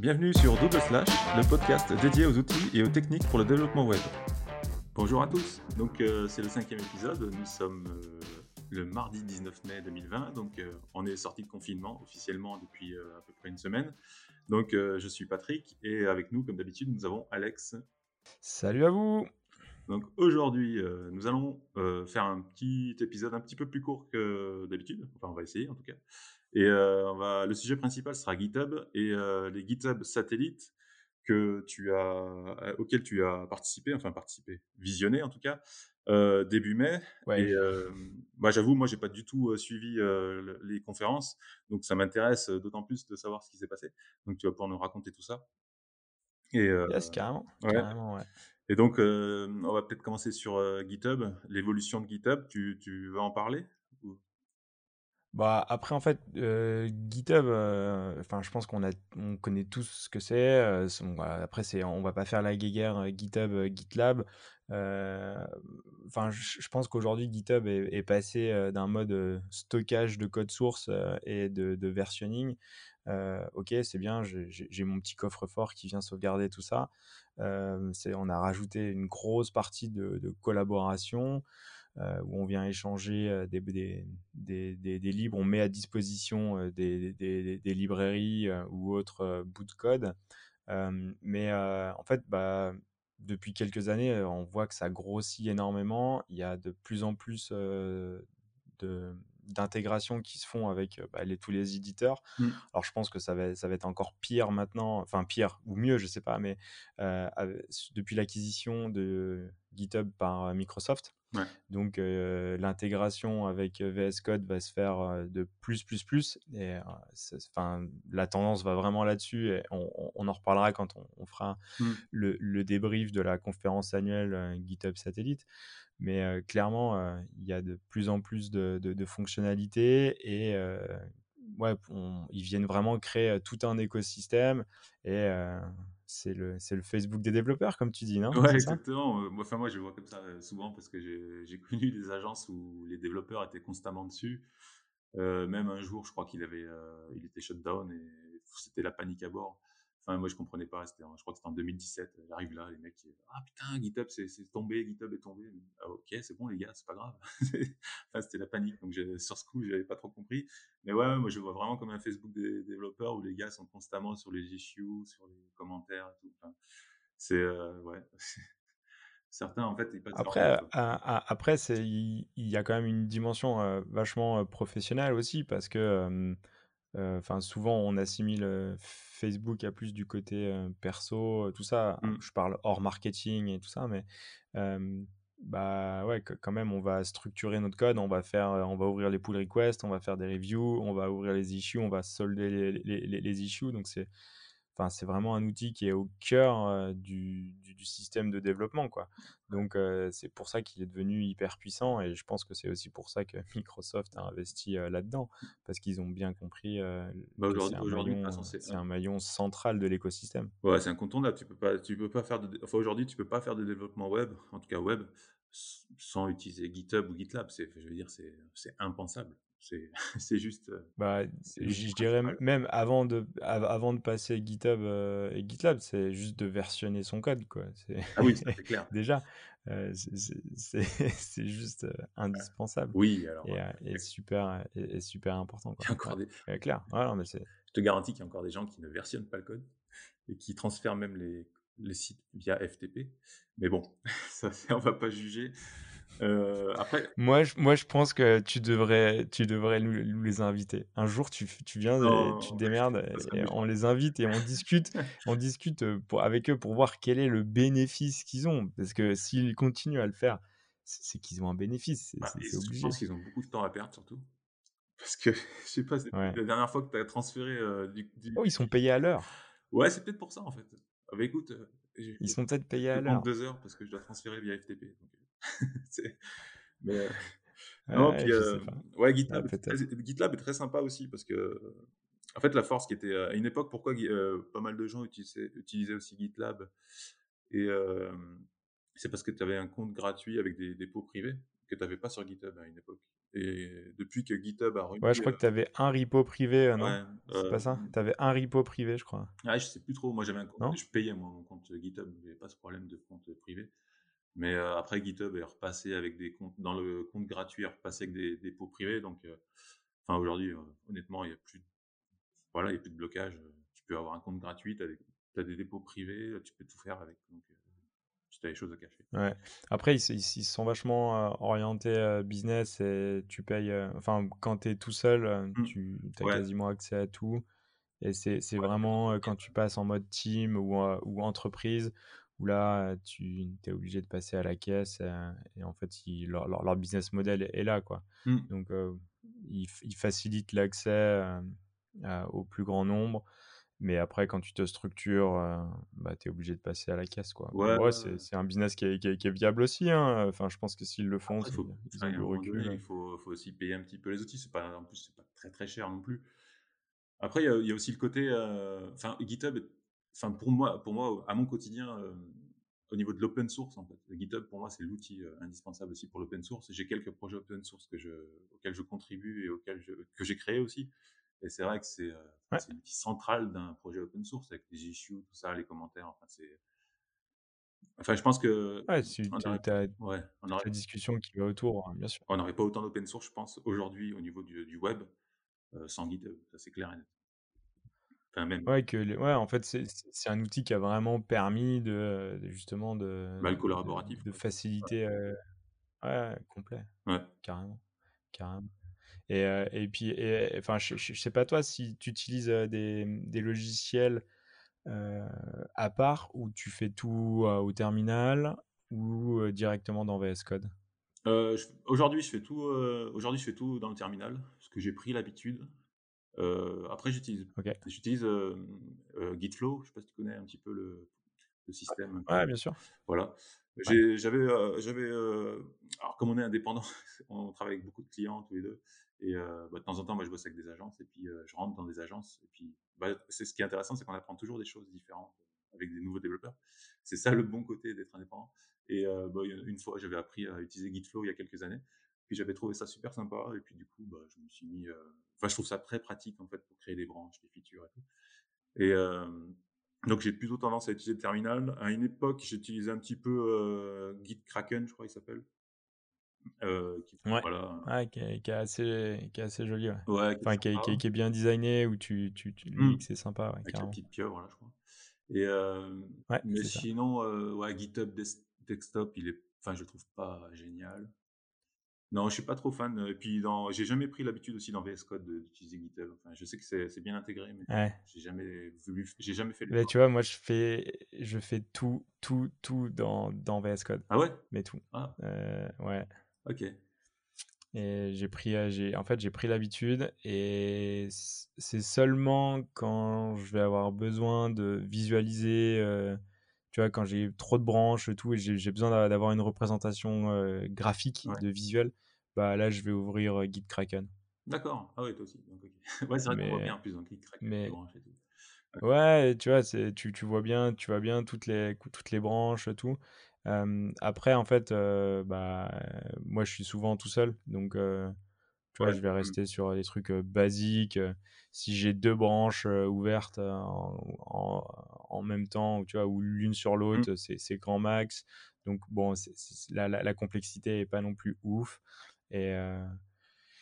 Bienvenue sur Double Slash, le podcast dédié aux outils et aux techniques pour le développement web. Bonjour à tous, donc euh, c'est le cinquième épisode, nous sommes euh, le mardi 19 mai 2020, donc euh, on est sorti de confinement officiellement depuis à peu près une semaine. Donc je suis Patrick et avec nous comme d'habitude nous avons Alex. Salut à vous donc aujourd'hui, nous allons faire un petit épisode un petit peu plus court que d'habitude. Enfin, on va essayer en tout cas. Et on va, le sujet principal sera GitHub et les GitHub satellites que tu as, auxquels tu as participé, enfin participé, visionné en tout cas, début mai. Et bah, j'avoue, moi, j'ai pas du tout suivi les conférences, donc ça m'intéresse d'autant plus de savoir ce qui s'est passé. Donc tu vas pouvoir nous raconter tout ça. Et, yes, carrément. carrément ouais. Et donc, on va peut-être commencer sur GitHub, l'évolution de GitHub. Tu, tu vas en parler? Bah, après, en fait, GitHub, enfin, je pense qu'on a, on connaît tous ce que c'est. après, c'est, on va pas faire la guéguerre GitHub, GitLab. Enfin, je, pense qu'aujourd'hui, GitHub est, passé d'un mode stockage de code source et de, versionning. ok, c'est bien, j'ai mon petit coffre-fort qui vient sauvegarder tout ça. on a rajouté une grosse partie de collaboration. Euh, où on vient échanger euh, des, des, des, livres, on met à disposition euh, des, librairies ou autres bouts de code. mais en fait, bah, depuis quelques années, on voit que ça grossit énormément. Il y a de plus en plus de d'intégration qui se font avec bah, les, tous les éditeurs. Mmh. Alors je pense que ça va, ça va être encore pire maintenant, enfin pire ou mieux, je sais pas, mais depuis l'acquisition de GitHub par Microsoft, donc l'intégration avec VS Code va se faire de plus, plus, plus. Et enfin, la tendance va vraiment là-dessus. Et on, en reparlera quand on, fera mmh. le, débrief de la conférence annuelle GitHub Satellite. Mais clairement, il y a de plus en plus de, fonctionnalités et ouais, ils viennent vraiment créer tout un écosystème. Et c'est le, le, Facebook des développeurs, comme tu dis, non? Ouais, exactement. moi, enfin, moi, je vois comme ça souvent parce que j'ai connu des agences où les développeurs étaient constamment dessus. même un jour, je crois qu'il avait, il était shutdown et c'était la panique à bord. Enfin, moi, je comprenais pas. je crois que c'était en 2017. J'arrive là, les mecs, ah putain, GitHub, c'est tombé, GitHub est tombé. Ah, ok, c'est bon, les gars, c'est pas grave. enfin, c'était la panique. Donc, sur ce coup, j'avais pas trop compris. Mais ouais, moi, je vois vraiment comme un Facebook des développeurs où les gars sont constamment sur les issues, sur les commentaires et tout. Enfin, c'est, euh, ouais. Certains, en fait, ils passent Après, après il y, a quand même une dimension euh, vachement euh, professionnelle aussi parce que Enfin, souvent, on assimile Facebook à plus du côté perso, tout ça. Mmh. Je parle hors marketing et tout ça, mais bah ouais, quand même, on va structurer notre code, on va faire, on va ouvrir les pull requests, on va faire des reviews, on va ouvrir les issues, on va solder les, les, les issues. Donc c'est c'est vraiment un outil qui est au cœur du, du, système de développement, quoi. Donc, c'est pour ça qu'il est devenu hyper puissant et je pense que c'est aussi pour ça que Microsoft a investi là-dedans parce qu'ils ont bien compris bah, aujourd'hui, c'est un, maillon central de l'écosystème. Ouais, c'est incontournable. Tu peux pas, tu peux pas faire de, enfin, aujourd'hui, tu peux pas faire de développement web, en tout cas web, sans utiliser GitHub ou GitLab. C'est, je veux dire, c'est impensable. C'est juste. Euh, bah, je dirais même avant de, avant de passer GitHub euh, et GitLab, c'est juste de versionner son code. Quoi. Ah oui, c'est clair. Déjà, euh, c'est juste indispensable. Oui, alors. Et, super, et, super important. Quoi. encore des... clair. mais je te garantis qu'il y a encore des gens qui ne versionnent pas le code et qui transfèrent même les, les sites via FTP. Mais bon, ça, on va pas juger. Euh, après... moi, je, moi, je pense que tu devrais, tu devrais nous, les inviter. Un jour, tu, tu viens, tu te démerdes, et on les invite et on discute, on discute euh, pour, avec eux pour voir quel est le bénéfice qu'ils ont. Parce que s'ils continuent à le faire, c'est qu'ils ont un bénéfice. Bah, obligé. Je pense qu'ils ont beaucoup de temps à perdre, surtout. Parce que, je sais pas, la dernière fois que tu as transféré euh, du, Oh, ils sont payés à l'heure. Ouais, c'est peut-être pour ça, en fait. Ah bah écoute, ils sont peut-être payés à l'heure. deux heures parce que je dois transférer via FTP. Donc... mais euh, non, puis, euh, ouais, GitLab, GitLab est très sympa aussi parce que en fait la force qui était à une époque pourquoi euh, pas mal de gens utilisaient, utilisaient aussi GitLab et c'est parce que tu avais un compte gratuit avec des dépôts privés que tu n'avais pas sur GitHub à une époque. Et depuis que GitHub a remis. Ouais, je crois que tu avais un repo privé, non? Ouais, C'est pas ça? Tu avais un repo privé, je crois. Ah, je sais plus trop. Moi, j'avais un Non? compte. Je payais moi, mon compte GitHub. Avait pas ce problème de compte privé. Mais euh, après, GitHub est repassé avec des comptes. Dans le compte gratuit, est repassé avec des dépôts privés. Donc, euh, enfin, aujourd'hui, euh, honnêtement, il n'y a plus. de- Voilà, il y a plus de blocage. Tu peux avoir un compte gratuit. Tu as, des dépôts privés. Tu peux tout faire avec. Donc, tu as des choses à cacher. Ouais. Après, ils, se- ils, ils sont vachement orientés business et tu payes. enfin, quand tu es tout seul, euh, Mm. tu as Ouais. quasiment accès à tout. Et c'est Ouais, vraiment quand tu passes en mode team ou, ou entreprise où là, tu es obligé de passer à la caisse. euh, et en fait, ils- leur, leur, leur business model est, est là. Quoi. Mm. Donc, euh, ils, facilitent l'accès euh, au plus grand nombre. Mais après, quand tu te structures, euh, bah, tu es obligé de passer à la caisse. Quoi. Ouais, c'est un business qui est, qui est- qui est viable aussi. Hein. Enfin, je pense que s'ils le font, Après, faut, ils ont il recul. donné, il faut, faut aussi payer un petit peu les outils. C'est pas, en plus, c'est pas très très cher non plus. Après, il y a, il y a aussi le côté, euh, enfin, GitHub, est- enfin, pour moi, pour moi, à mon quotidien, euh, au niveau de l'open source, en fait, GitHub, pour moi, c'est l'outil euh, indispensable aussi pour l'open source. J'ai quelques projets open source que je, auxquels je contribue et auxquels je, que j'ai créé aussi. Et c'est vrai que c'est, euh, Ouais. c'est l'outil central d'un projet open source avec les issues, tout ça, les commentaires. Enfin, c'est, enfin, je pense que Ouais, aurait, ouais, on aurait la discussion qui va autour, hein, bien sûr. on n'aurait pas autant d'open source, je pense, aujourd'hui au niveau du, du web, euh, sans GitHub. Ça, c'est clair et net. Enfin, même Ouais, que les- ouais, en fait, c'est c'est- un outil qui a vraiment permis de, de- justement de, bah, le de, collaboratif. de quoi. faciliter. euh, ouais, complet, Ouais. carrément. carrément. Et, euh, et puis, et- enfin, je, je, je sais pas toi si tu utilises euh, des, des logiciels euh, à part ou tu fais tout euh, au terminal ou euh, directement dans VS Code? Euh, je- aujourd'hui, je fais tout. euh, aujourd'hui, je fais tout dans le terminal parce que j'ai pris l'habitude. Euh, après, j'utilise, j'utilise euh, Gitflow. Je sais pas si tu connais un petit peu le, le système. Ouais, bien sûr. Voilà. J'avais, euh, j'avais. alors, comme on est indépendant, on travaille avec beaucoup de clients tous les deux. Et euh, bah, de temps en temps, moi, je bosse avec des agences et puis euh, je rentre dans des agences. Et puis, bah, c'est ce qui est intéressant, c'est qu'on apprend toujours des choses différentes avec des nouveaux développeurs. C'est ça le bon côté d'être indépendant. Et euh, bah, une fois, j'avais appris à utiliser Gitflow il y a quelques années. Puis j'avais trouvé ça super sympa. Et puis du coup, bah, je me suis mis. Enfin, je trouve ça très pratique en fait pour créer des branches, des features et tout. Et donc j'ai plutôt tendance à utiliser le terminal. À une époque, j'utilisais un petit peu Git Kraken, je crois qu'il s'appelle. Euh, qui, Ouais. voilà. Ouais, qui est, qui est assez, qui est assez joli. Ouais. Ouais, qui est Enfin, qui est, bien designé, où tu, tu, tu Mm. l'UX, c'est sympa, ouais, avec la petite pieuvre là, je crois. Et euh, mais sinon, euh, ouais, GitHub Des- Desktop, il est, enfin, je le trouve pas génial. Non, je suis pas trop fan. Et puis, dans, j'ai jamais pris l'habitude aussi dans VS Code de- d'utiliser GitHub. Enfin, je sais que c'est, c'est bien intégré, mais Ouais. j'ai jamais voulu, j'ai jamais fait le. Mais tu vois, moi, je fais, je fais tout, tout, tout dans, dans VS Code. Ah ouais? Mais tout. Ah, Euh, ouais. ok. Et j'ai pris, euh, j'ai, en fait, j'ai pris l'habitude et c'est seulement quand je vais avoir besoin de visualiser, euh, tu vois, quand j'ai trop de branches et tout, et j'ai besoin d'a- d'avoir une représentation euh, graphique Ouais. de visuel, bah là, je vais ouvrir euh, GitKraken. D'accord. Ah ouais, toi aussi. Donc. Ouais, c'est vrai qu'on voit Mais, bien en plus dans Git Kraken, mais les branches et tout. Ouais, tu vois, tu, tu vois bien, tu vois bien toutes les, toutes les branches, tout. Euh, après, en fait, euh, bah, moi, je suis souvent tout seul, donc, tu vois, Ouais. je vais Mm. rester sur des trucs basiques. Si j'ai deux branches ouvertes en, en, en même temps, ou tu vois, ou l'une sur Mm. l'autre, c'est, c'est grand max. Donc, bon, c'est- la, la, la complexité est pas non plus ouf. Et, euh,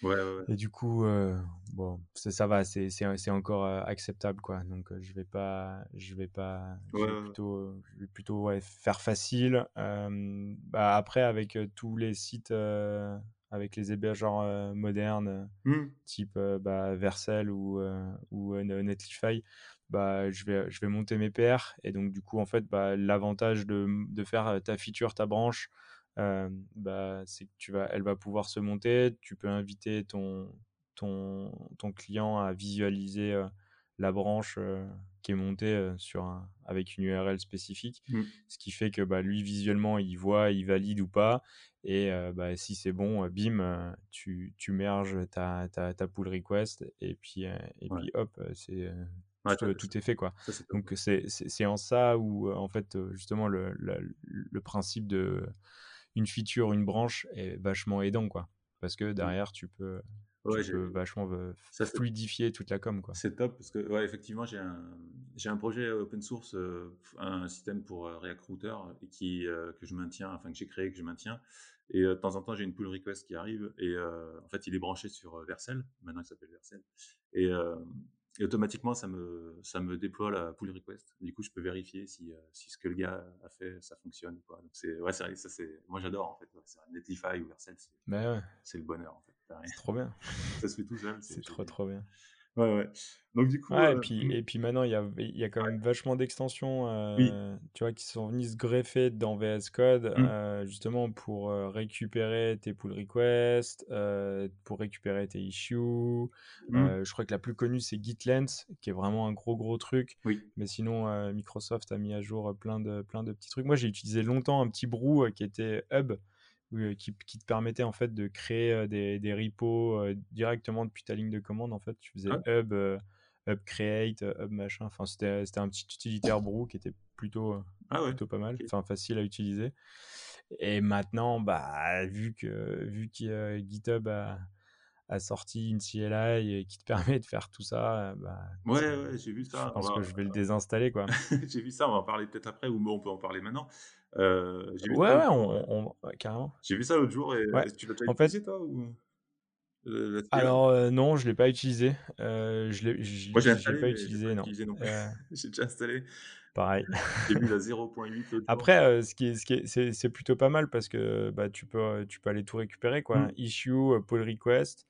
Ouais, ouais, ouais. et du coup, euh, bon, ça, ça va, c'est, encore euh, acceptable, quoi. Donc, je vais pas, je vais pas, je vais plutôt, je vais plutôt ouais, faire facile. Bah, après, avec tous les sites, avec les hébergeurs modernes, Mm. type bah, Vercel ou, ou Netlify, bah, je vais, je vais monter mes PR. Et donc, du coup, en fait, bah, l'avantage de, de faire euh, ta feature, ta branche, euh, bah, c'est que tu vas, elle va pouvoir se monter. Tu peux inviter ton, ton, ton client à visualiser euh, la branche euh, qui est montée sur un- avec une URL spécifique. Mm. Ce qui fait que bah, lui, visuellement, il voit, il valide ou pas. Et bah, si c'est bon, bim, tu, tu merges ta, ta, ta pull request et puis, et Ouais. puis hop, c'est, Ouais, tout, est fait. quoi. ça. Donc c'est en ça où en fait justement le, le, le principe de une feature, une branche est vachement aidant quoi. parce que Mmh. derrière, tu peux, Ouais, vachement ça fluidifier toute la com, quoi. c'est top parce que ouais, effectivement, j'ai un j'ai un projet open source, un système pour, React Router et qui, que je maintiens, enfin que j'ai créé, que je maintiens et de temps en temps, j'ai une pull request qui arrive et en fait, il est branché sur, Vercel, maintenant il s'appelle Vercel et et automatiquement ça me ça me déploie la pull request. Du coup, je peux vérifier si, heu, si ce que le gars a fait, ça fonctionne ou pas. Donc c'est ouais, c'est ça c'est moi j'adore en fait, ouais, c'est Netlify ou Vercel, c'est Bah ouais, c'est le bonheur en fait. C'est trop bien. ça se fait tout seul, c'est trop, trop bien. Ouais, ouais. Donc du coup, Ouais, et heu, puis, mmh, et puis maintenant, il y a, y a quand ouais, même vachement d'extensions, oui, euh, tu vois, qui sont venues se greffer dans VS Code, mmh, euh, justement pour euh, récupérer tes pull requests, euh, pour récupérer tes issues. mmh, Euh, je crois que la plus connue, c'est GitLens, qui est vraiment un gros, gros truc. oui, Mais sinon, euh, Microsoft a mis à jour plein de, plein de petits trucs. Moi, j'ai utilisé longtemps un petit brew euh, qui était Hub, euh, qui, qui te permettait en fait de créer euh, des, des repos euh, directement depuis ta ligne de commande. En fait, tu faisais ah, Hub, euh, Hub Create, euh, Hub machin. Enfin, c'était, un petit utilitaire brew qui était plutôt, euh, ah ouais, plutôt pas mal, enfin facile à utiliser. Et maintenant, bah, vu que, vu que euh, GitHub a, a sorti une CLI et qui te permet de faire tout ça, euh, bah, Ouais, ouais, j'ai vu je ça, on pense que je vais le désinstaller, quoi. j'ai vu ça, on va en parler peut-être après ou bon, on peut en parler maintenant. J'ai vu Ouais, ça ouais, on, on- carrément. J'ai vu ça l'autre jour et Ouais. tu l'as déjà En fait, utilisé toi ou? Alors euh, non, je l'ai pas utilisé. Euh, je l'ai, je Moi j'ai installé pas utilisé, non. Euh, J'ai déjà installé, pareil. j'ai vu la 0.8 l'autre jour. Après, ce qui est ce qui est c'est c'est plutôt pas mal parce que, bah, tu peux, tu peux aller tout récupérer quoi. Mmh, Issue, pull request,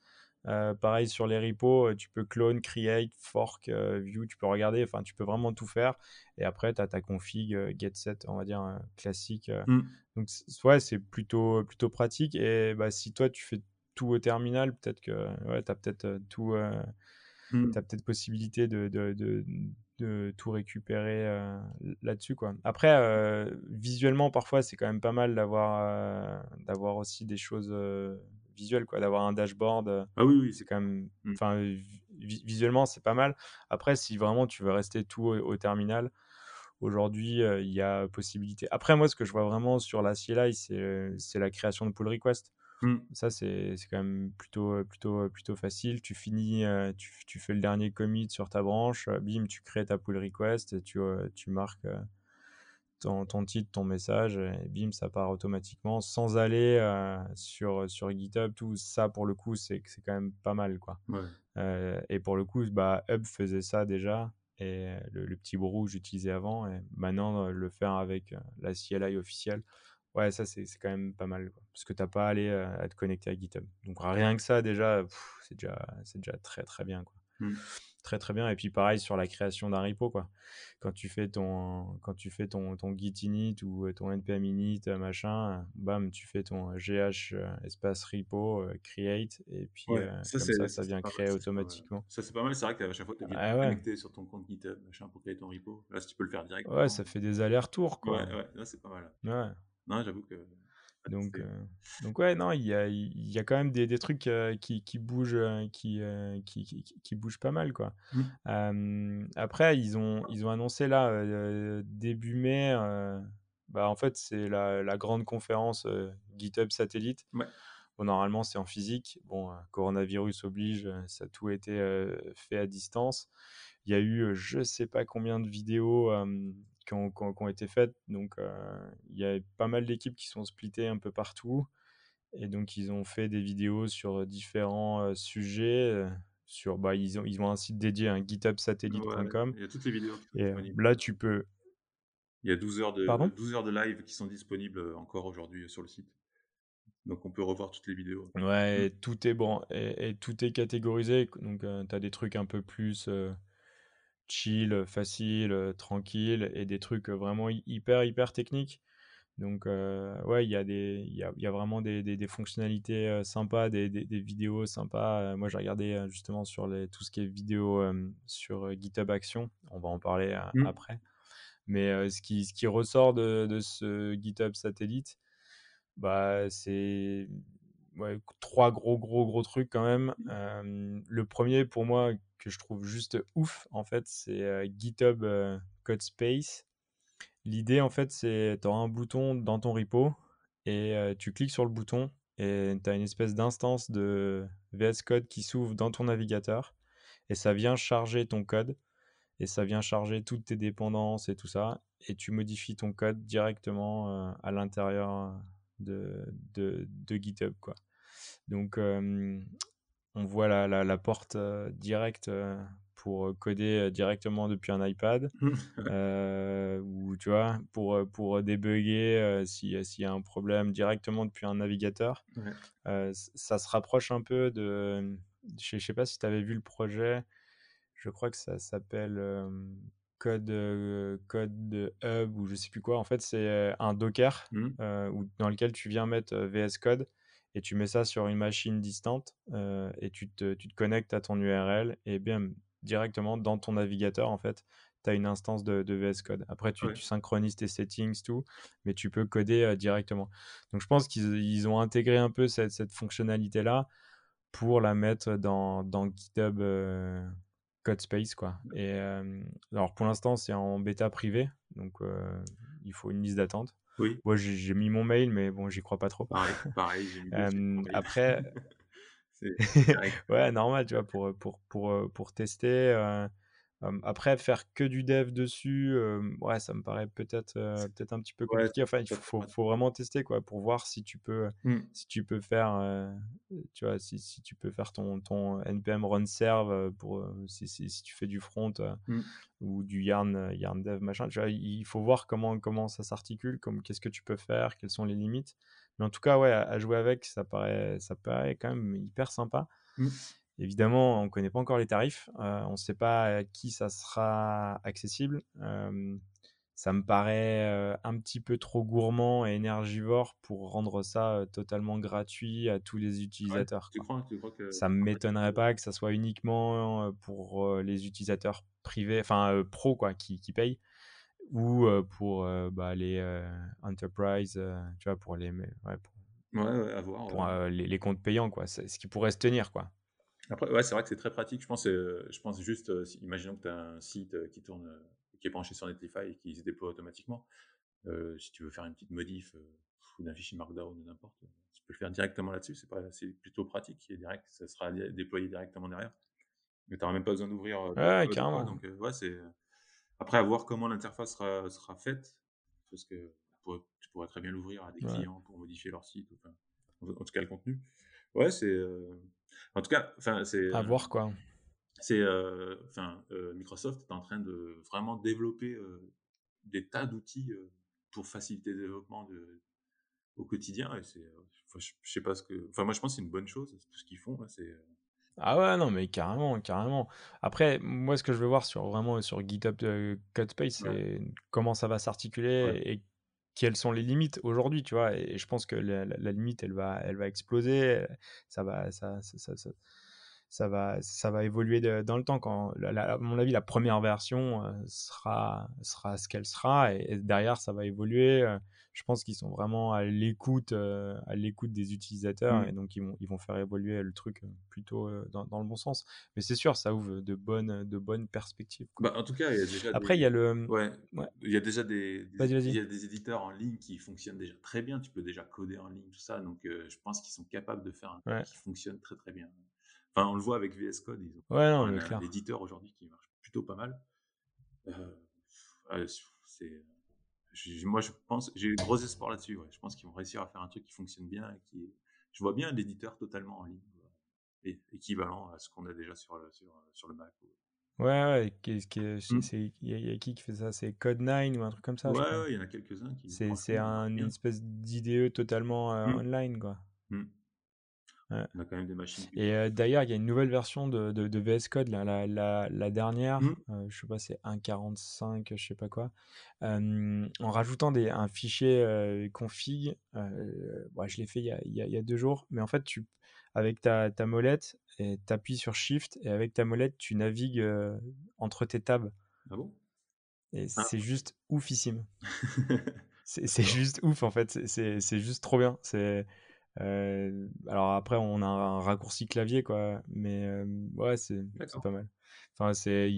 heu, pareil sur les repos, heu, tu peux clone, create, fork, heu, view, tu peux regarder, enfin tu peux vraiment tout faire et après tu as ta config, heu, get set, on va dire, classique, mmh, donc ouais, c'est plutôt plutôt pratique et bah, si toi tu fais tout au terminal, peut-être que, ouais, tu as peut-être, tout, as peut-être possibilité de, de, de, de tout récupérer euh, là-dessus. Quoi. Après, euh, visuellement, parfois, c'est quand même pas mal d'avoir euh, d'avoir aussi des choses visuelles, quoi, d'avoir un dashboard. euh, ah oui, oui, c'est quand même, Mmh, enfin, vi- visuellement, c'est pas mal. Après, si vraiment tu veux rester tout au, au terminal, aujourd'hui, euh, il y a possibilité. Après, moi, ce que je vois vraiment sur la CLI, c'est la création de pull request. mmh, Ça, c'est quand même plutôt, plutôt, plutôt facile. Tu finis, euh, tu, tu fais le dernier commit sur ta branche, bim, tu crées ta pull request, et tu, euh, tu marques ton, ton titre, ton message, et bim, ça part automatiquement sans aller euh, sur, sur GitHub. Tout ça, pour le coup, c'est c'est quand même pas mal, quoi. ouais, Euh, et pour le coup, bah, Hub faisait ça déjà, et le, le petit brou j'utilisais avant, et maintenant, euh, le faire avec la CLI officielle, Ouais, ça, c'est quand même pas mal, quoi. Parce que t'as pas à aller euh, à te connecter à GitHub. Donc rien que ça, déjà, c'est déjà, déjà très très bien, quoi. mmh, Très très bien. Et puis pareil sur la création d'un repo, quoi. Quand tu fais ton, quand tu fais ton, ton git init ou euh, ton npm init, euh, machin, bam, tu fais ton euh, gh espace repo create et puis ouais, euh, ça comme vient créer mal. automatiquement. Ça c'est pas mal, c'est vrai qu'à chaque fois tu es Ah ouais, connecter sur ton compte GitHub, machin, pour créer ton repo. Là, si tu peux le faire ouais, directement ça fait des allers-retours, ouais, quoi. ouais, là c'est pas mal. Ouais. Non, j'avoue que Donc, euh, donc ouais, non, il y a, il y a quand même des, des trucs euh, qui, qui bougent, euh, qui, qui, qui, qui bougent pas mal, quoi. Mmh, après, ils ont, ils ont annoncé là, début mai, bah, en fait, c'est la, la grande conférence GitHub Satellite. ouais, Bon, normalement, c'est en physique. Bon, coronavirus oblige, ça a tout été euh, fait à distance. Il y a eu, je sais pas combien de vidéos euh, qui, ont, qui ont- qui ont été faites. Donc, euh, il y a pas mal d'équipes qui sont splittées un peu partout. Et donc, ils ont fait des vidéos sur différents euh, sujets. euh, sur, bah, ils, ont, ils ont un site dédié, un ouais, githubsatellite.com. il y a toutes les vidéos qui sont Et euh, disponibles. là, tu peux. Il y a 12 heures de Pardon? 12 heures de live qui sont disponibles, encore aujourd'hui, sur le site. Donc on peut revoir toutes les vidéos. Mmh, Ouais, tout est bon. Et, et tout est catégorisé. Donc, tu as des trucs un peu plus. euh, chill, facile, euh, tranquille, et des trucs euh, vraiment hy- hyper, hyper techniques. Donc, euh, ouais, il y, a des- y, a, y a vraiment des, des- des fonctionnalités euh, sympas, des, des- vidéos sympas. Euh, moi, j'ai regardé justement sur les, tout ce qui est vidéo sur GitHub Action. On va en parler mmh, après. Mais ce, qui, ce qui ressort de, de ce GitHub satellite, bah, c'est ouais, trois gros, gros, gros trucs quand même. mmh, Euh, le premier, pour moi, que je trouve juste ouf, en fait, c'est euh, GitHub euh, Codespace. L'idée, en fait, c'est tu auras un bouton dans ton repo et tu cliques sur le bouton et tu as une espèce d'instance de VS Code qui s'ouvre dans ton navigateur et ça vient charger ton code et ça vient charger toutes tes dépendances et tout ça et tu modifies ton code directement à l'intérieur de, de, GitHub quoi. Donc on voit la, la, porte directe pour coder directement depuis un iPad ou tu vois pour, pour débugger s'il y a un problème directement depuis un navigateur. ça se rapproche un peu de je ne sais pas si tu avais vu le projet, je crois que ça s'appelle Code, Code Hub ou je sais plus quoi. En fait, c'est un Docker mmh. dans lequel tu viens mettre VS Code et tu mets ça sur une machine distante et tu te, tu te, connectes à ton URL et bien directement dans ton navigateur, en fait, tu as une instance de, VS Code. Après, tu, tu, synchronises tes settings, tout, mais tu peux coder directement. Donc, je pense qu'ils ont intégré un peu cette, cette fonctionnalité-là pour la mettre dans, dans GitHub Codespace, quoi. Et alors, pour l'instant, c'est en bêta privé, donc il faut une liste d'attente. Oui. Moi, j'ai mis mon mail, mais bon, j'y crois pas trop. Pareil, pareil j'ai mis Après, ouais, normal, tu vois, pour, pour, pour, pour tester après, faire que du dev dessus, ouais, ça me paraît peut-être peut-être un petit peu compliqué. enfin, il faut, faut, vraiment tester quoi pour voir si tu peux mmh. si tu peux faire tu vois si, si, tu peux faire ton, ton npm run serve pour si, si, si tu fais du front mmh. ou du yarn yarn dev machin. Tu vois, il faut voir comment comment ça s'articule, comme qu'est-ce que tu peux faire, quelles sont les limites. Mais en tout cas, ouais, à, jouer avec, ça paraît ça paraît quand même hyper sympa. Mmh. Évidemment, on ne connaît pas encore les tarifs, euh, on ne sait pas à qui ça sera accessible. ça me paraît euh, un petit peu trop gourmand et énergivore pour rendre ça euh, totalement gratuit à tous les utilisateurs. ça ne m'étonnerait pas que ça soit uniquement pour les utilisateurs privés, enfin pro quoi, qui, qui, payent, ou pour bah, les enterprise, tu vois, pour les, pour, les, les, comptes payants quoi, ce qui pourrait se tenir quoi. Après, ouais, c'est vrai que c'est très pratique. Je pense, euh, je pense juste, euh, imaginons que tu as un site euh, qui tourne, qui est branché sur Netlify et qui se déploie automatiquement. si tu veux faire une petite modif ou d'un fichier Markdown ou n'importe, tu peux le faire directement là-dessus. C'est pas, c'est plutôt pratique et direct, ça sera déployé directement derrière. Mais tu n'auras même pas besoin d'ouvrir. ouais, carrément. Donc, ouais, c'est. Après, à voir comment l'interface sera, sera faite, parce que tu pourrais très bien l'ouvrir à des clients pour modifier leur site, enfin, en, tout cas le contenu. Ouais, c'est. En tout cas, enfin, c'est. À voir quoi. C'est, euh, enfin, euh, Microsoft est en train de vraiment développer euh, des tas d'outils pour faciliter le développement de, au quotidien. Et c'est, je, sais pas ce que. Enfin, moi, je pense que c'est une bonne chose. Tout ce qu'ils font, c'est. Ah ouais, non, mais carrément, carrément. Après, moi, ce que je veux voir sur vraiment sur GitHub Codespace, c'est comment ça va s'articuler et quelles sont les limites aujourd'hui, tu vois? Et je pense que la, limite, elle va, elle va exploser. Ça va, ça, ça, ça, va, ça va évoluer dans le temps. À mon avis, la première version euh, sera, sera ce qu'elle sera, et, derrière, ça va évoluer. Euh, je pense qu'ils sont vraiment à l'écoute, euh, à l'écoute des utilisateurs, mmh. et donc ils vont, ils vont faire évoluer le truc plutôt dans, dans, le bon sens. Mais c'est sûr, ça ouvre de bonnes, de bonnes perspectives. Bah, en tout cas, il y a déjà. Après, il y a le. Ouais. Il y a déjà des, Il y a des éditeurs en ligne qui fonctionnent déjà très bien. Tu peux déjà coder en ligne, tout ça. Donc, je pense qu'ils sont capables de faire un truc qui fonctionne très très bien. Enfin, on le voit avec VS Code, ils ont un, éditeur aujourd'hui qui marche plutôt pas mal. Euh, c'est, moi, je pense, j'ai gros espoir là-dessus. Je pense qu'ils vont réussir à faire un truc qui fonctionne bien et qui, je vois bien l'éditeur totalement en ligne, et, équivalent à ce qu'on a déjà sur le, sur, sur le Mac. Ouais, ouais, mmh. il y, a qui qui fait ça? C'est Code9 ou un truc comme ça Ouais, il y en a quelques-uns qui. C'est un, une espèce d'IDE totalement euh, mmh. online, quoi. On a quand même des machines. Et d'ailleurs, il y a une nouvelle version de, de, VS Code, là, la, la, la dernière, mmh. je sais pas, c'est 1.45, je sais pas quoi, en rajoutant des, un fichier config. je l'ai fait il y, a, il, y a, deux jours, mais en fait, tu, avec ta, ta molette, tu appuies sur Shift et avec ta molette, tu navigues entre tes tabs. Ah bon? Et ah. c'est juste oufissime. c'est juste ouf en fait, c'est juste trop bien. C'est euh, alors après, on a un raccourci clavier, quoi, mais euh, ouais, c'est pas mal. Enfin, c'est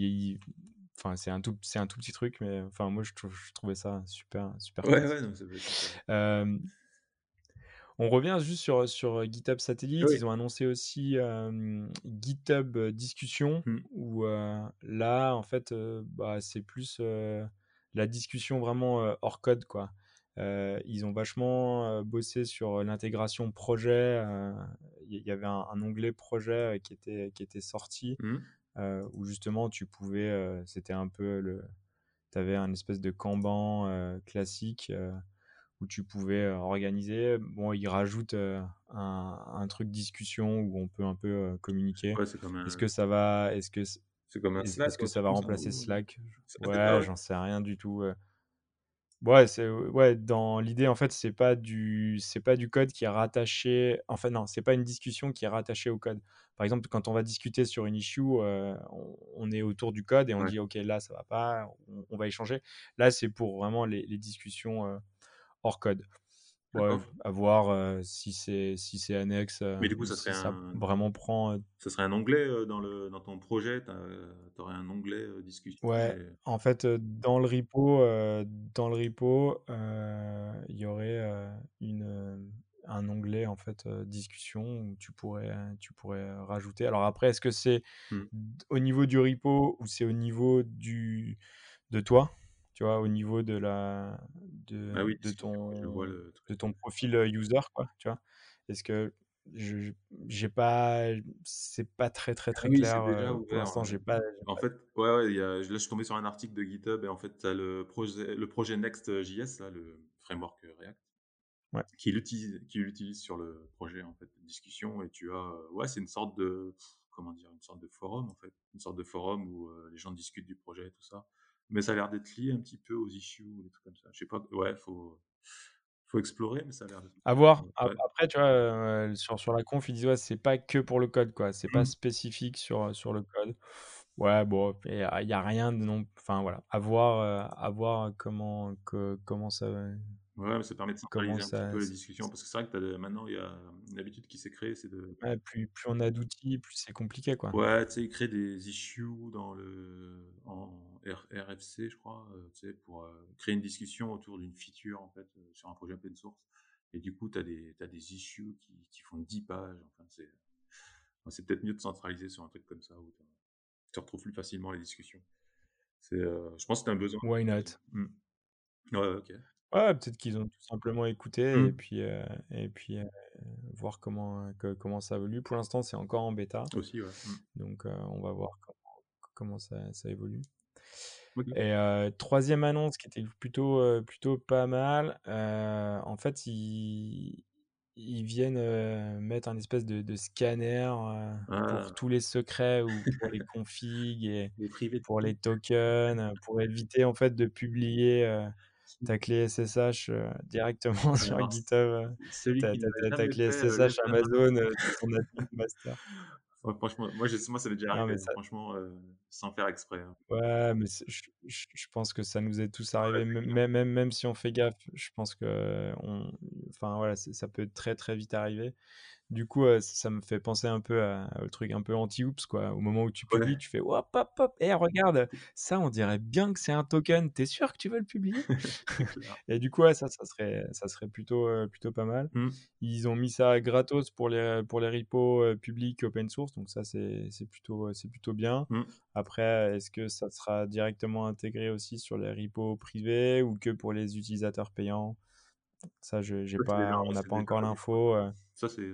enfin un tout c'est un tout petit truc mais enfin moi je, je trouvais ça super super ouais, ouais non, euh, On revient juste sur, sur GitHub Satellite. oui. Ils ont annoncé aussi GitHub Discussion Mmh. où, là, en fait, bah, c'est plus, la discussion vraiment, hors code, quoi. Heu, ils ont vachement, heu, bossé sur l'intégration projet, il y avait un un onglet projet, qui était qui était sorti, Mmh. où justement tu pouvais, c'était un peu le tu avais un espèce de Kanban, classique, où tu pouvais, organiser. Bon, ils rajoutent, un un truc discussion où on peut un peu, communiquer. Ouais, Est-ce un que ça va est-ce que c'est est-ce Slack est-ce ou que ça va remplacer? Slack? Ouais, j'en sais rien du tout. Ouais, c'est ouais, dans l'idée, en fait, c'est pas du c'est pas du code qui est rattaché enfin non, c'est pas une discussion qui est rattachée au code. Par exemple, quand on va discuter sur une issue, heu, on on est autour du code et on Ouais. dit: «OK, là, ça va pas, on on va échanger». Là, c'est pour vraiment les les discussions, heu, hors code. Ouais, à voir, heu, si c'est si c'est annexe, Mais du coup, ou ça serait si ça un vraiment prend, heu ça serait un onglet, dans le dans ton projet, tu aurais un onglet, discussion Ouais, et en fait, dans le repo, dans le repo, il y aurait, une, un onglet, en fait, discussion où tu pourrais, tu pourrais, rajouter. Alors après, est-ce que c'est Mmh. au niveau du repo ou c'est au niveau du de toi? Tu vois, au niveau de la Ah de oui, de je vois ton le truc. de ton profil, user, quoi, tu vois? Est-ce que je j'ai pas c'est pas très, très, Ah très oui, c'est clair, déjà pour ouvert, l'instant, j'ai pas j'ai en pas fait, ouais, ouais, il y a là, je suis tombé sur un article de GitHub et en fait, tu as le projet le projet Next.js, là, le framework, React, ouais. qui l'utilise qui l'utilise sur le projet, en fait, de discussion et tu as, ouais, c'est une sorte de comment dire? Une sorte de forum, en fait, une sorte de forum où, heu, les gens discutent du projet et tout ça. Mais ça a l'air d'être lié un petit peu aux issues ou des trucs comme ça. Je sais pas, ouais, faut faut explorer, mais ça a l'air À voir. ouais, après, tu vois, sur sur la conf, ils disent: «Ouais, c'est pas que pour le code, quoi, c'est pas Mmh. spécifique sur, sur le code». Ouais, bon, il y a rien de non enfin, voilà, à voir, heu, à voir comment que comment ça Ouais, mais ça permet de centraliser un petit ça peu les discussions parce que c'est vrai que as maintenant, il y a une habitude qui s'est créée, c'est de ouais, plus plus on a d'outils, plus c'est compliqué, quoi. Ouais, tu sais, créent des issues dans le en R RFC, je crois, heu, tu sais, pour, heu, créer une discussion autour d'une feature, en fait, heu, sur un projet open source et du coup, tu as des as des issues qui qui font 10 pages, enfin, c'est c'est peut-être mieux de centraliser sur un truc comme ça où tu retrouves plus facilement les discussions. C'est, je pense que c'est un besoin Why not? Mmh. Ouais, OK. Ouais, peut-être qu'ils ont tout simplement écouté et Mmh. puis, heu et puis, voir comment, que comment ça évolue. Pour l'instant, c'est encore en bêta, Aussi, ouais. Mmh. donc, on va voir comment comment ça ça évolue. Et 3 annonce qui était plutôt, plutôt pas mal, en fait, ils ils viennent, mettre un espèce de de scanner, pour Ah, tous les secrets ou pour les configs et les pour les tokens, pour éviter, en fait, de publier, ta clé SSH, directement sur GitHub, celui ta clé fait, SSH. Amazon, ton master. Ouais, franchement, moi, ça m'est déjà Non, arrivé, mais hein, ça franchement, heu, sans faire exprès, hein. Ouais, mais je je pense que ça nous est tous Ouais, arrivé, c'est même même même si on fait gaffe, je pense que on enfin, voilà, ça peut très, très vite arriver. Du coup, ça me fait penser un peu à au truc un peu anti-oops, quoi. Au moment où tu publies, Ouais, tu fais: «Hop, hop, hop, eh regarde, ça on dirait bien que c'est un token, tu es sûr que tu veux le publier?» c'est clair. et du coup, ouais, ça ça serait ça serait plutôt, heu, plutôt pas mal. Mmh. Ils ont mis ça gratos pour les pour les repos, heu, publics open source, donc ça c'est c'est plutôt, heu, c'est plutôt bien. Mmh. Après, est-ce que ça sera directement intégré aussi sur les repos privés ou que pour les utilisateurs payants? Ça, je j'ai Ça, c'est déjà pas on n'a c'est pas déjà encore l'info, Ça, c'est,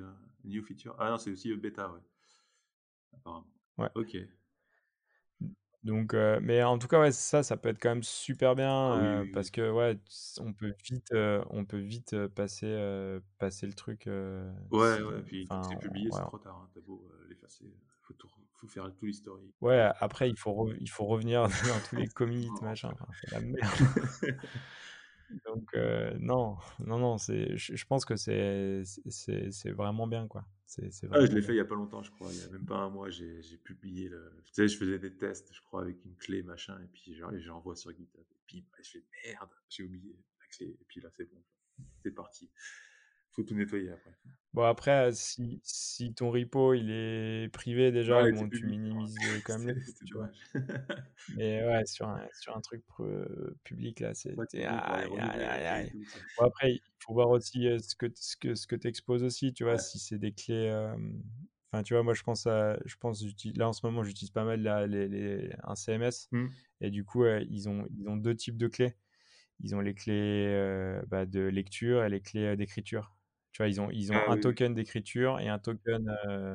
new feature. Ah non, c'est aussi, heu, bêta, ouais, apparemment. ouais. OK. Donc, heu, mais en tout cas, ouais, ça, ça peut être quand même super Ah oui, bien, heu, oui, parce oui. que, ouais, on peut vite, heu, on peut vite, heu, passer, heu, passer le truc, Ouais, si ouais, puis c'est publié, ouais c'est trop tard, hein. Tu beau, l'effacer, faut tout faut faire tout l'historique. ouais, après il faut il faut revenir dans tous les commits, machin, enfin, c'est la merde. Donc, heu, non, non, non, c'est je je pense que c'est c'est c'est vraiment bien, quoi. C'est c'est Ah, je l'ai fait il y a pas longtemps, je crois, il y a même pas un mois, j'ai j'ai publié le tu sais, je faisais des tests, je crois, avec une clé, machin et puis genre j'envoie sur GitHub et puis, bah, je fais: «Merde, j'ai oublié la clé» et puis là, c'est bon, c'est parti. Faut tout nettoyer après. Bon après, si si ton repo il est privé déjà, bon tu public, minimises, quand même c'était tu vois? Mais ouais, sur un sur un truc pre public là, aïe, après. Bon il faut voir aussi, ce que ce que ce que tu exposes aussi, tu vois? Si c'est des clés, enfin, tu vois, moi je pense à je pense là en ce moment, j'utilise pas mal la les les un CMS Mmh. et du coup, ils ont ils ont 2 types de clés. Ils ont les clés, bah, de lecture et les clés, d'écriture. Tu vois? Ils ont ils ont Ah un oui, token d'écriture et un token,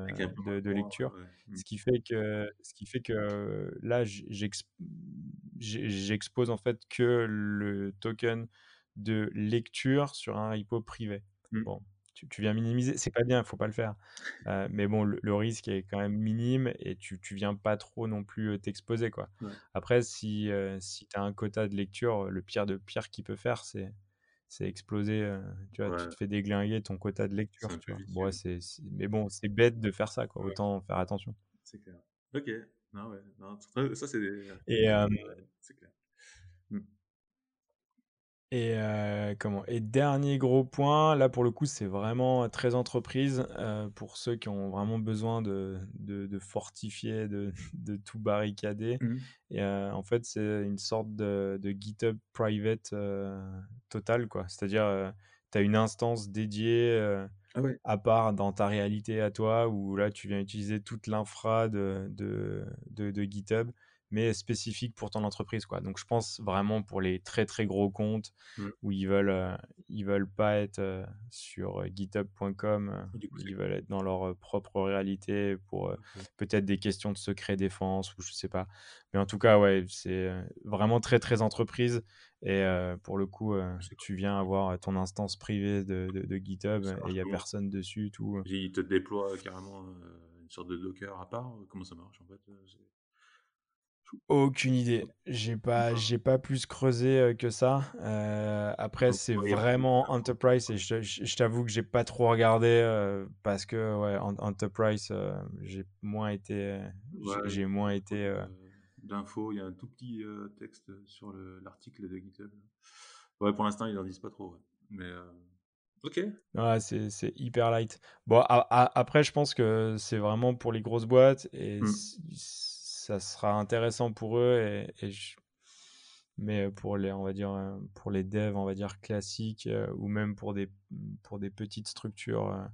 peu de de lecture. ouais. Mmh. Ce qui fait que ce qui fait que là, j'expose en fait que le token de lecture sur un repo privé. Mmh. Bon, tu tu viens minimiser, c'est pas bien, faut pas le faire. Heu, mais bon, le le risque est quand même minime et tu tu viens pas trop non plus, heu, t'exposer, quoi. Ouais. Après si, si tu as un quota de lecture, le pire de pire qu'il peut faire, c'est c'est exploser, heu, tu vois? Tu te fais déglinguer ton quota de lecture, tu vois? Bon ouais, mais bon, c'est bête de faire ça, quoi, Ouais. autant faire attention. C'est clair. OK. Non, ouais, non, ça c'est des Et c'est clair. Et heu, comment et dernier gros point, là pour le coup, c'est vraiment très entreprise, heu, pour ceux qui ont vraiment besoin de de de fortifier, de de tout barricader Mmh. et heu, en fait, c'est une sorte de de GitHub private, total, quoi. C'est-à-dire, tu as une instance dédiée, Ah ouais. à part dans ta réalité à toi, où là, tu viens utiliser toute l'infra de de GitHub, mais spécifique pour ton entreprise, quoi. Donc je pense vraiment pour les très, très gros comptes Mmh. où ils veulent, heu, ils veulent pas être, heu, sur, heu, github.com, ils veulent être dans leur, propre réalité pour, OK. peut-être des questions de secret défense ou je sais pas. Mais en tout cas, ouais, c'est, vraiment très, très entreprise et pour le coup, tu viens avoir ton instance privée de de de GitHub et il y a comment? personne dessus tout. Ils te déploient carrément, une sorte de Docker à part? Comment ça marche en fait, Aucune idée. J'ai pas j'ai pas plus creusé, heu, que ça. Heu, après c'est vraiment enterprise et je je je t'avoue que j'ai pas trop regardé, heu, parce que ouais, en enterprise, j'ai moins été, Ouais, j'ai moins été, d'infos. Il y a un tout petit, texte, sur le l'article de GitHub. Ouais, pour l'instant, ils en disent pas trop, ouais. Mais, OK. ouais, c'est hyper light. Bon, a a après je pense que c'est vraiment pour les grosses boîtes et Mmh. Ça sera intéressant pour eux et et je mais, heu, pour les on va dire, heu, pour les devs, on va dire classiques, heu, ou même pour des pour des petites structures,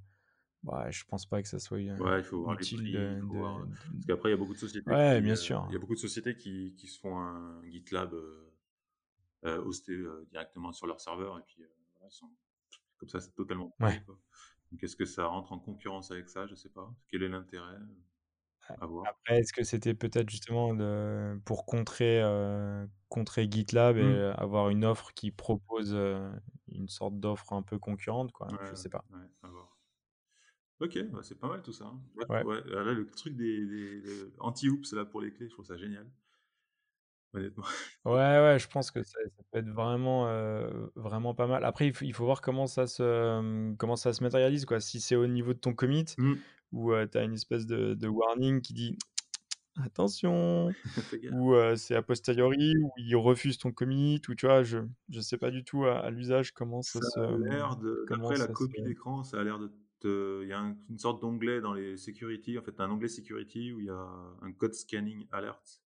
Ouais, je pense pas que ça soit, Ouais, il faut voir les utile prix, il de faut voir, de d parce qu'après il y a beaucoup de sociétés ouais, qui, bien heu, il y a sûr. beaucoup de sociétés qui qui se font un GitLab, heu, hosté, heu, directement sur leur serveur et puis, voilà, ils sont comme ça, c'est totalement privé, Ouais. quoi. Donc est-ce que ça rentre en concurrence avec ça? Je sais pas. Quel est l'intérêt? A À voir. après, est-ce que c'était peut-être justement pour contrer, heu, contrer GitLab Mmh. et avoir une offre qui propose, heu, une sorte d'offre un peu concurrente, quoi? Ouais, Je sais pas. ouais, à voir. OK, bah, c'est pas mal tout ça, hein. Ouais, Ouais. ouais, là, le truc des des de anti-hoops là pour les clés, je trouve ça génial. Honnêtement. Ouais, ouais, je pense que ça ça peut être vraiment, heu, vraiment pas mal. Après, il faut il faut voir comment ça se, comment ça se matérialise, quoi. Si c'est au niveau de ton commit Mmh. Où, tu as une espèce de de warning qui dit: «Attention!» Ou, c'est a posteriori, où ils refusent ton commit ou tu vois? Je je sais pas du tout à à l'usage comment ça Ça se, de comment d'après la ça copie d'écran, ça a l'air de il y a un une sorte d'onglet dans les security, en fait, un onglet security où il y a un code scanning alert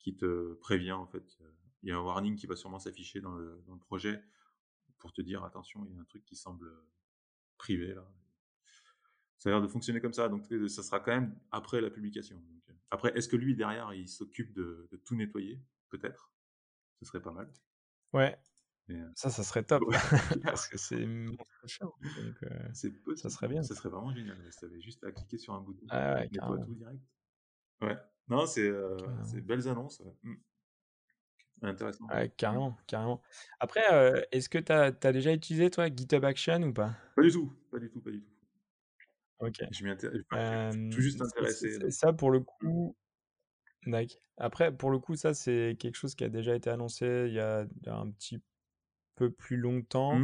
qui te prévient, en fait, il y a un warning qui va sûrement s'afficher dans le dans le projet pour te dire: «Attention, il y a un truc qui semble, privé là». Ça a l'air de fonctionner comme ça, donc ça sera quand même après la publication, donc heu, après est-ce que lui derrière il s'occupe de de tout nettoyer? Peut-être, ce serait pas mal, ouais, mais heu, ça, ça serait top ouais, parce que c'est heu, C'est ça possible, serait bien, ça serait vraiment génial, si tu avais juste à cliquer sur un bouton, Ouais, ouais, carrément, tout direct. Ouais, non, c'est, belles annonces. Mmh. Intéressant. Ouais, Mmh. carrément, carrément. Après, est-ce que tu as tu as déjà utilisé toi GitHub Action ou pas? Pas du tout, pas du tout, pas du tout. OK. Je m'y inté enfin, je suis tout juste intéressé donc ça pour le coup Dac. Après, pour le coup, ça, c'est quelque chose qui a déjà été annoncé il y a il y a un petit peu plus longtemps.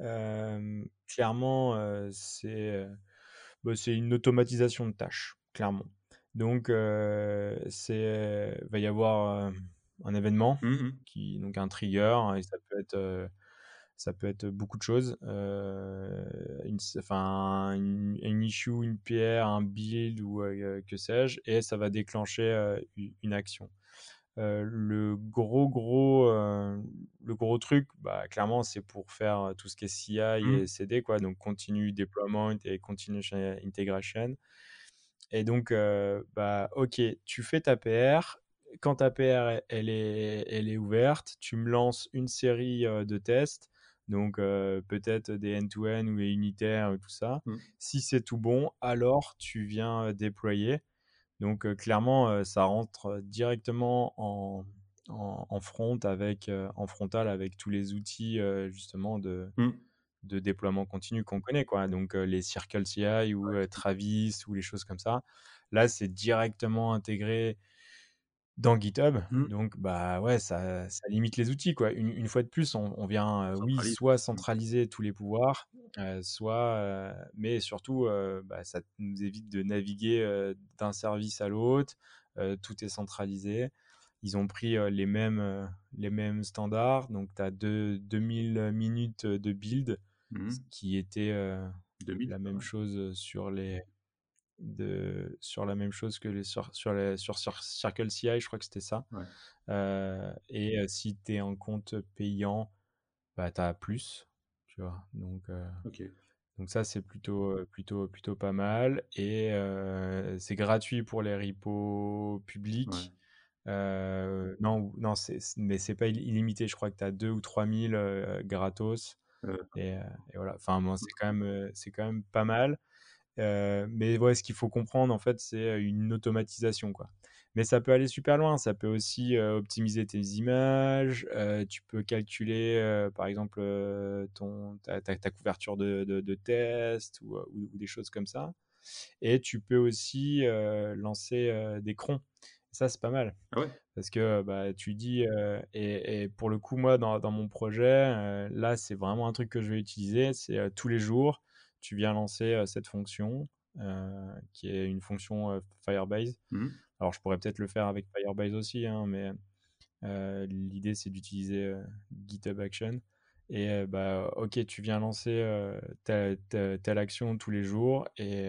Mmh. Clairement, c'est, bah, c'est une automatisation de tâches, clairement. Donc, c'est va y avoir, un événement Mmh mh. qui donc un trigger et ça peut être, Ça peut être beaucoup de choses. Euh, une, enfin, une, une, issue, une PR, un build ou euh, que sais-je, et ça va déclencher euh, une action. le gros gros le gros truc bah, clairement c'est pour faire tout ce qui est CI Mmh. et CD quoi donc continue deployment et continuous integration et donc bah ok tu fais ta PR quand ta PR elle est elle est ouverte tu me lances une série de tests donc peut-être des end-to-end ou des unitaires tout ça Mmh. si c'est tout bon alors tu viens déployer donc clairement, ça rentre directement en, en, en front avec, en frontal avec tous les outils justement de, Mmh. de déploiement continu qu'on connaît, quoi. Donc les Circle CI ou. Travis ou les choses comme ça. Là, c'est directement intégré dans GitHub. Mmh. Donc, bah ouais, ça, ça limite les outils, quoi. Une, une fois de plus, on, on vient, euh, oui, soit Mmh. centraliser tous les pouvoirs, euh, soit, euh, mais surtout, bah, ça nous évite de naviguer d'un service à l'autre. Tout est centralisé. Ils ont pris les, mêmes, les mêmes standards. Donc, tu as 2000 minutes de build, Mmh. ce qui était 2000, la même chose sur les, de, sur la même chose que les, sur, sur, les, sur, sur Circle CI, je crois que c'était ça. Ouais. Euh, et euh, si tu es en compte payant, bah, tu as plus. Tu vois. Donc, euh, donc ça, c'est plutôt, plutôt, plutôt pas mal. Et c'est gratuit pour les repos publics. Ouais. Non, non c'est, mais c'est pas illimité. Je crois que tu as 2 ou 3000 euh, gratos. Et, et, voilà. Enfin, bon, c'est quand, même, c'est quand même pas mal. Euh, mais ouais, ce qu'il faut comprendre, en fait, c'est une automatisation, quoi. Mais ça peut aller super loin. Ça peut aussi euh, optimiser tes images. Euh, tu peux calculer, par exemple, ton, ta, ta, ta, couverture de, de, de test ou, ou, ou, des choses comme ça. Et tu peux aussi lancer des crons. Ça, c'est pas mal. Ah ouais? Parce que bah, tu dis, et, et, pour le coup, moi, dans, dans mon projet, là, c'est vraiment un truc que je vais utiliser. C'est tous les jours, tu viens lancer cette fonction, euh, qui est une fonction euh, Firebase. Mmh. Alors, je pourrais peut-être le faire avec Firebase aussi, hein, mais euh, l'idée, c'est d'utiliser GitHub Action. Et bah, ok, tu viens lancer telle, telle, telle, action tous les jours, et,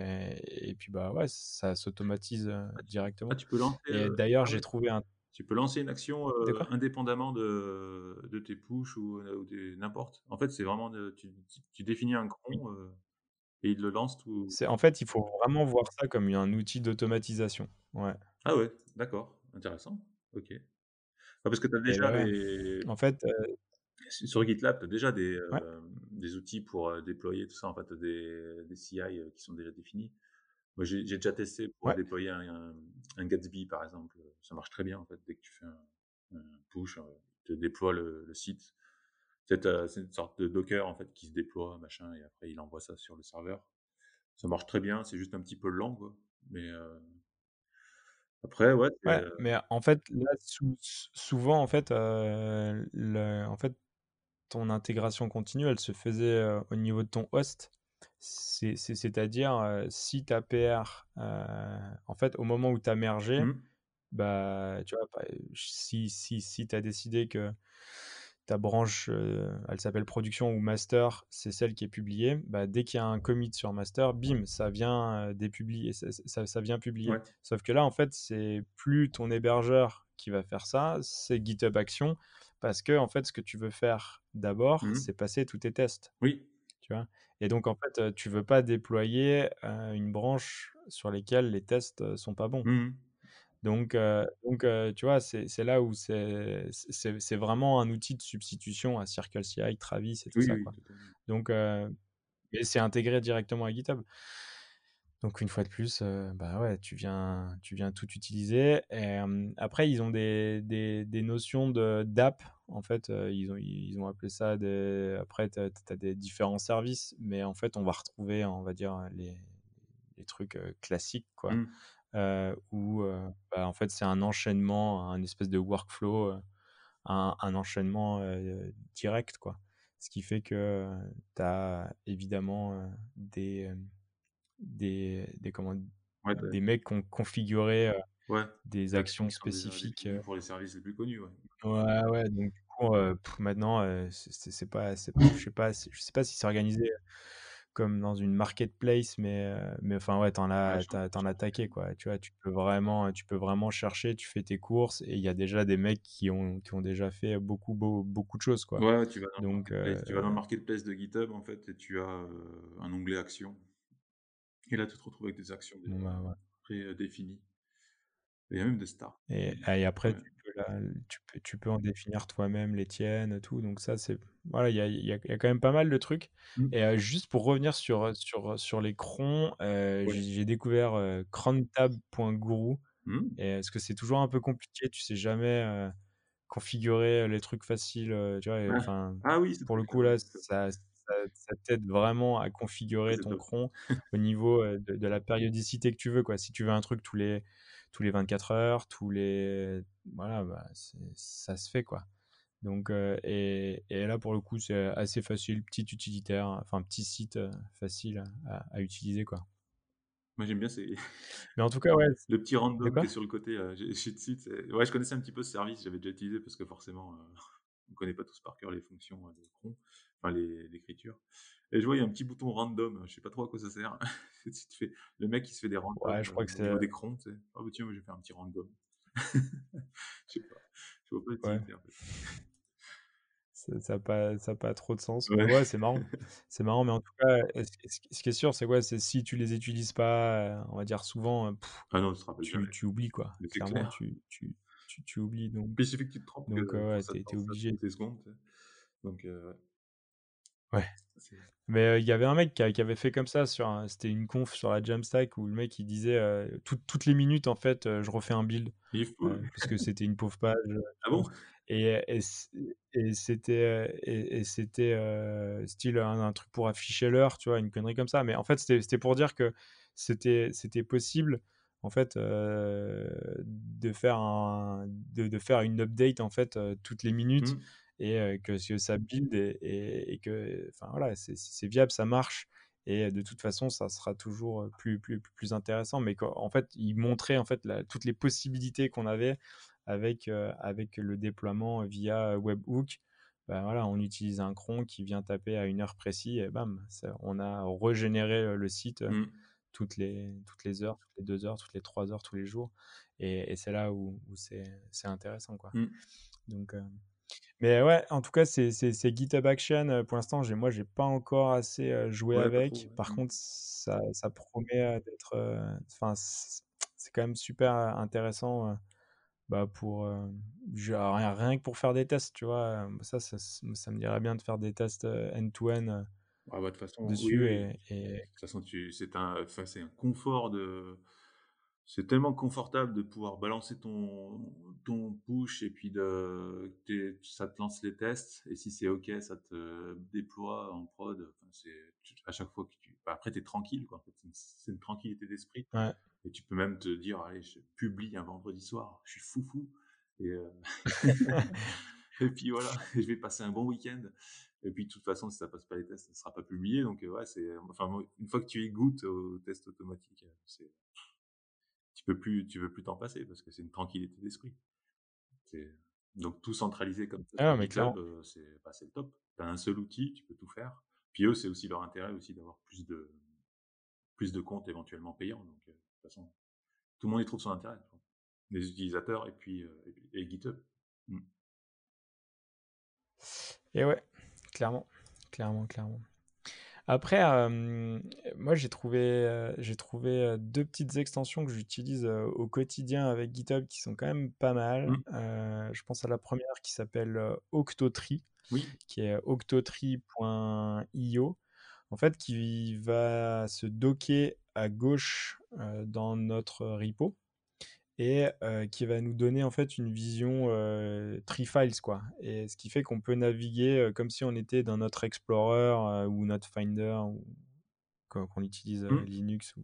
et puis bah ouais, ça s'automatise ah, directement. Ah, tu peux lancer. Et d'ailleurs, ah, j'ai trouvé un. Tu peux lancer une action indépendamment de, de tes push ou, ou n'importe. En fait, c'est vraiment de, tu, tu, définis un cron euh, et il le lance tout. C'est en fait, il faut vraiment voir ça comme un outil d'automatisation. Ouais. Ah ouais, d'accord, intéressant. Ok. Ah, parce que tu as déjà ouais. En fait. Euh... Sur GitLab, tu as déjà des, ouais. euh, des outils pour euh, déployer tout ça. En fait, des, des CI qui sont déjà définis. Moi, j'ai déjà testé pour ouais. déployer un, un, Gatsby, par exemple. Ça marche très bien, en fait. Dès que tu fais un, un push, tu déploies le, le site. C'est une sorte de Docker, en fait, qui se déploie, machin, et après, il envoie ça sur le serveur. Ça marche très bien. C'est juste un petit peu lent, quoi. Mais euh... après, ouais. Ouais, mais en fait, là, sou souvent, en fait, euh, le, en fait, ton intégration continue, elle se faisait euh, au niveau de ton host. C'est-à-dire, euh, si ta PR, euh, en fait, au moment où tu as mergé, mmh. bah, tu vois, si, si, si tu as décidé que ta branche, euh, elle s'appelle production ou master, c'est celle qui est publiée, bah, dès qu'il y a un commit sur master, bim, ça vient euh, dépublier, ça, ça, ça, vient publier. Ouais. Sauf que là, en fait, c'est plus ton hébergeur qui va faire ça, c'est GitHub Action, parce que en fait, ce que tu veux faire d'abord, mmh. c'est passer tous tes tests. Oui. Tu vois? Et donc, en fait, tu veux pas déployer euh, une branche sur laquelle les tests sont pas bons. Mmh. Donc, euh, donc euh, tu vois, c'est là où c'est vraiment un outil de substitution à Circle CI, Travis et tout oui, ça. oui, Quoi. Donc, euh, et c'est intégré directement à GitHub. Donc, une fois de plus, euh, bah ouais, tu viens, tu viens tout utiliser. Et, après, ils ont des, des, des notions d'app. En fait, ils, ont, ils ont appelé ça des. Après, tu as, as, des différents services, mais en fait, on va retrouver, on va dire, les, les trucs classiques, quoi. Mmh. Euh, où euh, bah, en fait c'est un enchaînement, un espèce de workflow, euh, un, un, enchaînement direct quoi. Ce qui fait que tu as évidemment des, des, des, comment, ouais, des mecs qui ont configuré ouais, des actions spécifiques. pour les services les plus connus. Ouais, ouais, ouais donc du coup, maintenant, c'est pas, je sais pas, je sais pas si c'est organisé comme dans une marketplace, mais, mais enfin, ouais, t'en as, t'en as taqué, quoi. Tu vois, tu peux vraiment, tu peux vraiment chercher, tu fais tes courses et il y a déjà des mecs qui ont, qui ont déjà fait beaucoup, beaucoup de choses, quoi. Ouais, tu vas dans, Donc, tu vas dans le marketplace de GitHub, en fait, et tu as un onglet actions. Et là, tu te retrouves avec des actions bah, prédéfinies. Il y a même des stars. Et, et après, tu, peux, tu, peux, en définir toi-même les tiennes, tout. Donc ça, c'est... Voilà, il y a, y a, quand même pas mal de trucs. Mmh. Et juste pour revenir sur, sur, sur les crons, j'ai découvert euh, crontab.guru. Et est-ce que c'est toujours un peu compliqué Tu sais jamais configurer les trucs faciles, tu vois, enfin, ah oui, pour le coup, là, ça, ça, t'aide vraiment à configurer ton cron au niveau de, de, la périodicité que tu veux. Quoi. Si tu veux un truc tous les, tous les 24 heures, tous les. Voilà, bah, ça se fait, quoi. Donc, et, et, là, pour le coup, c'est assez facile, petit utilitaire, enfin, petit site facile à, utiliser, quoi. Moi, j'aime bien ces... Mais en tout cas, ouais. Le petit random qui est sur le côté euh, site. Ouais, je connaissais un petit peu ce service, j'avais déjà utilisé parce que forcément, on ne connaît pas tous par cœur les fonctions de cron, enfin, l'écriture. Et je vois, il y a un petit bouton random. Je sais pas trop à quoi ça sert. fais... Le mec, il se fait des randoms. Ouais, je crois que c'est. Des crons, tu sais. Ah, bah tiens, je vais faire un petit random. Je sais pas. Je vois pas l'utilité, ouais. en fait. Ça n'a pas, ça pas trop de sens. Ouais, ouais c'est marrant. c'est marrant, mais en tout cas, ce qui est sûr, c'est quoi C'est si tu les utilises pas, on va dire souvent, ah non, tu, tu, oublies quoi. Clairement, tu, tu, tu, tu, oublies. Donc, il suffit que tu te trompes. Donc, ouais, t'es es obligé. Secondes, donc, euh, ouais. Mais il y avait un mec qui, avait fait comme ça sur c'était une conf sur la Jamstack où le mec il disait toutes les minutes en fait je refais un build parce que c'était une pauvre page. Ah bon? Et, et, c'était et, c'était style un, truc pour afficher l'heure, tu vois, une connerie comme ça. Mais en fait c'était pour dire que c'était c'était possible en fait de faire un de, de, faire une update en fait toutes les minutes. Mmh et que, ça build et, et, que enfin voilà c'est viable ça marche et de toute façon ça sera toujours plus plus plus intéressant mais en fait il montrait en fait toutes les possibilités qu'on avait avec avec le déploiement via webhook ben voilà, on utilise un cron qui vient taper à une heure précise et bam, on a régénéré le site mmh. toutes, les, toutes les heures, toutes les deux heures, toutes les trois heures, tous les jours. Et, c'est là où, où c'est intéressant. Quoi. Mmh. Donc, mais ouais, en tout cas, c'est GitHub Action. Pour l'instant, moi, j'ai pas encore assez joué avec. Par mmh. contre, ça, ça promet d'être. Enfin, c'est quand même super intéressant bah, pour. rien, rien que pour faire des tests, tu vois. Ça, ça, ça me dirait bien de faire des tests end-to-end. Ah bah, de toute façon, dessus et, De toute façon, c'est un, un confort de, c'est tellement confortable de pouvoir balancer ton, ton push et puis de, ça te lance les tests. Et si c'est OK, ça te déploie en prod. Enfin, c'est, à chaque fois que tu. Bah, après, tu es tranquille. Quoi. C'est une tranquillité d'esprit. Et tu peux même te dire allez, je publie un vendredi soir. Je suis foufou. Et, euh, et puis voilà, je vais passer un bon week-end. Et puis, de toute façon, si ça passe pas les tests, ça ne sera pas publié. Donc, ouais, c'est, enfin, une fois que tu égouttes au test automatique, c'est, tu peux plus, tu veux plus t'en passer parce que c'est une tranquillité d'esprit. Donc tout centralisé comme ça, ah, mais bah, c'est le top. Tu as un seul outil, tu peux tout faire. Puis eux, c'est aussi leur intérêt aussi d'avoir plus de plus de comptes éventuellement payants. Donc euh, de toute façon, tout le monde y trouve son intérêt. Les utilisateurs et puis euh, et, GitHub. Mmh. Et ouais, clairement, clairement, clairement. Après, moi, j'ai trouvé, j'ai trouvé deux petites extensions que j'utilise au quotidien avec GitHub qui sont quand même pas mal. Mmh. je pense à la première qui s'appelle Octotree, qui est octotree.io, en fait, qui va se docker à gauche dans notre repo et qui va nous donner en fait une vision tree files quoi. Et ce qui fait qu'on peut naviguer comme si on était dans notre Explorer ou notre Finder ou qu'on utilise mmh. Linux ou,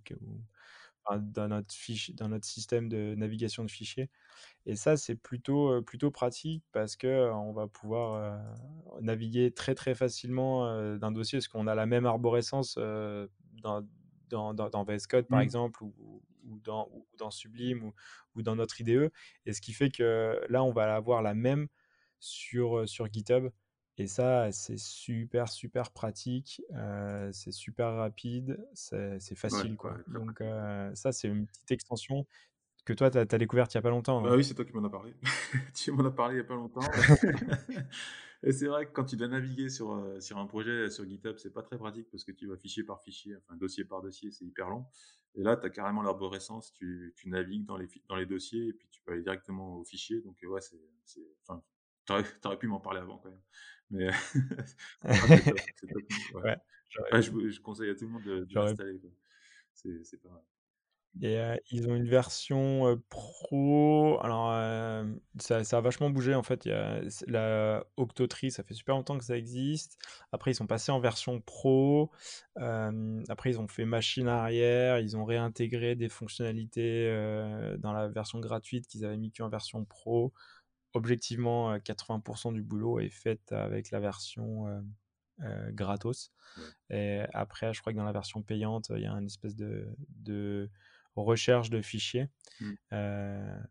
dans notre fiche, dans notre système de navigation de fichiers. Et ça c'est plutôt plutôt pratique parce que on va pouvoir naviguer très très facilement d'un dossier parce qu'on a la même arborescence dans dans, dans, VS Code, par mmh. exemple, ou, ou, dans, dans Sublime ou, ou, dans notre IDE. Et ce qui fait que là, on va avoir la même sur, sur GitHub. Et ça, c'est super, super pratique, c'est super rapide, c'est facile, quoi. Donc ça, c'est une petite extension que toi, tu as, découverte il n'y a pas longtemps. Bah oui, c'est toi qui m'en as parlé. tu m'en as parlé il n'y a pas longtemps. et c'est vrai que quand tu dois naviguer sur, sur un projet sur GitHub, c'est pas très pratique parce que tu vas fichier par fichier, enfin dossier par dossier, c'est hyper long. Et là, tu as carrément l'arborescence, tu, tu navigues dans les, dans les dossiers et puis tu peux aller directement au fichier. Donc ouais, c'est, enfin, t'aurais, aurais pu m'en parler avant quand même. Mais c'est top, Ouais. je, je, conseille à tout le monde de, de l'installer. C'est pas mal. Et ils ont une version pro. Alors, ça, ça, a vachement bougé en fait. Il y a la Octotree, ça fait super longtemps que ça existe. Après, ils sont passés en version pro. après, ils ont fait machine arrière. Ils ont réintégré des fonctionnalités dans la version gratuite qu'ils avaient mis qu'en version pro. Objectivement, 80% du boulot est fait avec la version gratos. Et après, je crois que dans la version payante, il y a une espèce de, de recherche de fichiers. Mmh.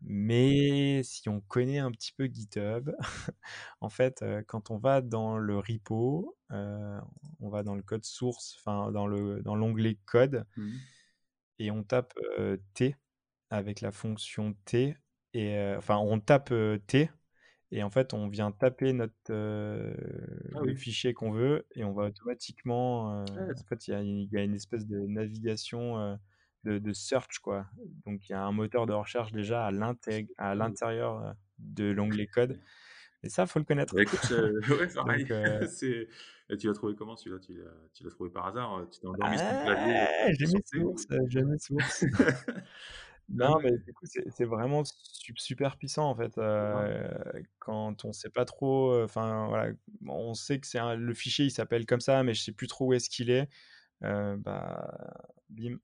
mais si on connaît un petit peu GitHub, en fait, quand on va dans le repo, on va dans le code source, enfin dans le dans l'onglet code, mmh. et on tape T avec la fonction T, et enfin on tape T. Et en fait, on vient taper notre ah le fichier qu'on veut et on va automatiquement. Ah en fait, il y, a une espèce de navigation de, search, quoi. Donc, il y a un moteur de recherche déjà à l'intérieur de l'onglet code. Et ça, faut le connaître. Bah, écoute, ouais, pareil. Euh tu l'as trouvé comment celui-là? Tu l'as trouvé par hasard Tu t'es endormi sur ton clavier ah, J'ai mis source, j'ai mis source. non, mais du coup, c'est vraiment super puissant en fait. quand on sait pas trop, enfin voilà, on sait que c'est le fichier, il s'appelle comme ça, mais je sais plus trop où est-ce qu'il est. bah, bim,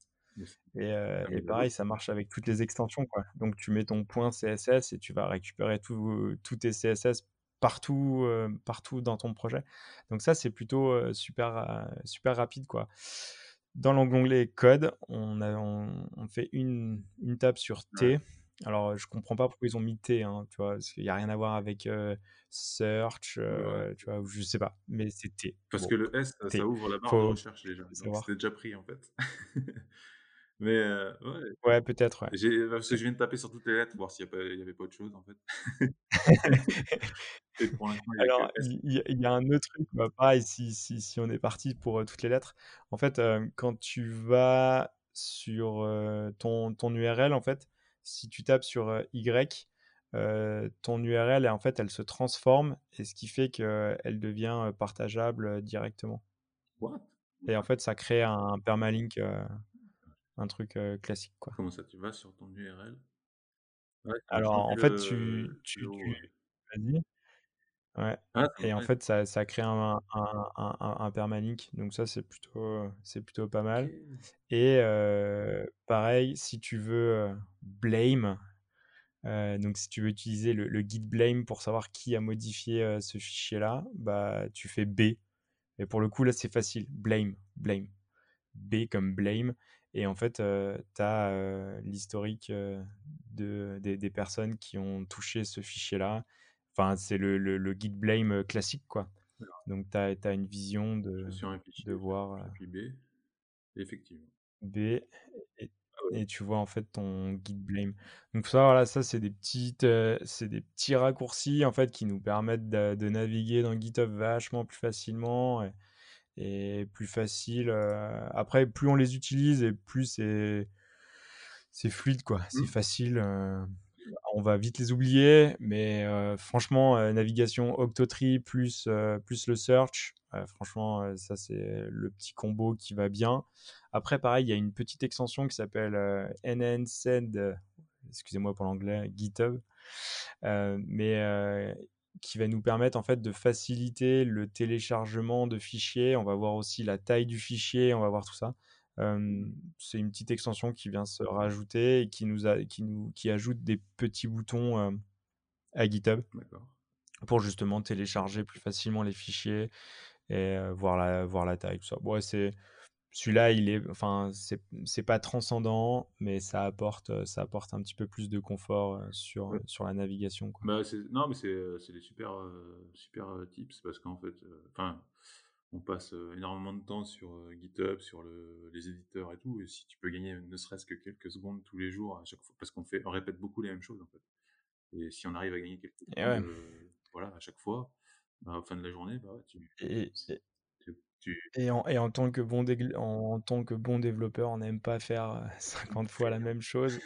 et, pareil, ça marche avec toutes les extensions. Quoi. Donc tu mets ton point CSS et tu vas récupérer tous tes CSS partout, partout dans ton projet. Donc ça, c'est plutôt super, super rapide. Quoi. Dans l'onglet code, on, a, on, fait une, une table sur T. Alors, je comprends pas pourquoi ils ont mis T, hein, tu vois, parce qu'il n'y a rien à voir avec search, tu vois, je sais pas, mais c'est T. Parce que le S, ça ouvre la barre de recherche déjà. C'était déjà pris en fait. Mais euh, ouais. Ouais, peut-être, ouais. J'ai, parce que je viens de taper sur toutes les lettres, voir s'il n'y avait pas autre chose, en fait. Alors, il y, a un autre truc, bah, pareil, si, si, si, on est parti pour toutes les lettres. En fait, quand tu vas sur ton, ton URL, en fait, si tu tapes sur Y, ton URL, en fait, elle se transforme, et ce qui fait qu'elle devient partageable directement. What? Et en fait, ça crée un permalink un truc classique. Quoi. Comment ça, tu vas sur ton URL Alors, en fait, tu. tu, Vas-y. Ouais. Ah, et en fait, ça, ça crée un, un. Donc, ça, c'est plutôt, c'est plutôt pas mal. Et pareil, si tu veux blame, donc si tu veux utiliser le, le, git blame pour savoir qui a modifié ce fichier-là, bah, tu fais B. Et pour le coup, là, c'est facile. Blame, blame. B comme blame. Et en fait, tu as l'historique de, des, personnes qui ont touché ce fichier-là. Enfin, c'est le, le, git blame classique, quoi. Donc, tu as, une vision de, de voir. B, effectivement. B, et, ah et, tu vois en fait ton git blame. Donc, ça, voilà, ça, c'est des, petites, c'est des petits raccourcis en fait qui nous permettent de, de naviguer dans GitHub vachement plus facilement. Et, et plus facile. après, plus on les utilise et plus c'est c'est fluide quoi. C'est mmh. facile. on va vite les oublier, mais franchement, navigation Octotree plus plus le search, franchement, ça c'est le petit combo qui va bien. Après, pareil, il y a une petite extension qui s'appelle NNSend, excusez-moi pour l'anglais, GitHub. mais qui va nous permettre en fait de faciliter le téléchargement de fichiers. On va voir aussi la taille du fichier, on va voir tout ça. c'est une petite extension qui vient se rajouter et qui nous, a, qui nous qui ajoute des petits boutons à GitHub pour justement télécharger plus facilement les fichiers et voir, la, voir la taille, tout ça. Bon, c'est celui-là, il est, enfin, c'est, c'est pas transcendant, mais ça apporte, ça apporte un petit peu plus de confort sur, sur la navigation. Quoi. Bah, non, mais c'est, c'est des super, super tips parce qu'en fait, enfin, on passe énormément de temps sur GitHub, sur le, les éditeurs et tout. Et si tu peux gagner ne serait-ce que quelques secondes tous les jours à chaque fois, parce qu'on fait, on répète beaucoup les mêmes choses en fait. Et si on arrive à gagner quelques secondes, voilà, à chaque fois, bah, au fin de la journée, bah, tu, et, et en, et en, tant que bon en, tant que bon développeur, on n'aime pas faire 50 fois la même chose.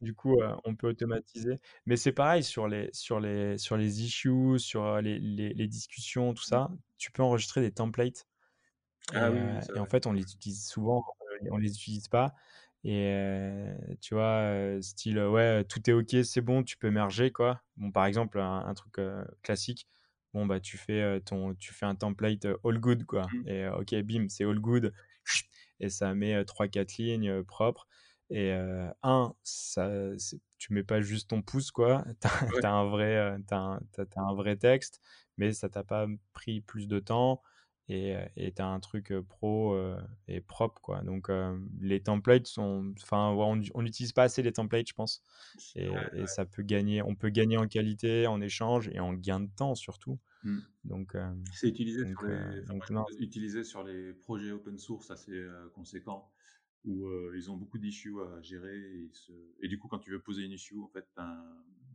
du coup, on peut automatiser. Mais c'est pareil sur les, sur, les, sur les issues, sur les, les, les discussions, tout ça. Tu peux enregistrer des templates. Ah et, et en fait, on les utilise souvent, on les utilise pas. Et tu vois, style, ouais, tout est OK, c'est bon, tu peux merger, quoi. Bon, par exemple, un, truc classique, bon, bah, tu fais, ton, tu fais un template all good, quoi. Mmh. Et OK, bim, c'est all good. Et ça met 3-4 lignes propres. Et un, ça, tu mets pas juste ton pouce, quoi. Tu as, un vrai, as un vrai texte, mais ça t'a pas pris plus de temps et tu as un truc pro et propre quoi. Donc les templates sont enfin on n'utilise pas assez les templates je pense et, ça peut gagner on peut gagner en qualité en échange et en gain de temps surtout. Mmh. Donc c'est utilisé, sur les, utilisé sur les projets open source assez conséquents où ils ont beaucoup d'issues à gérer et, et, du coup quand tu veux poser une issue en fait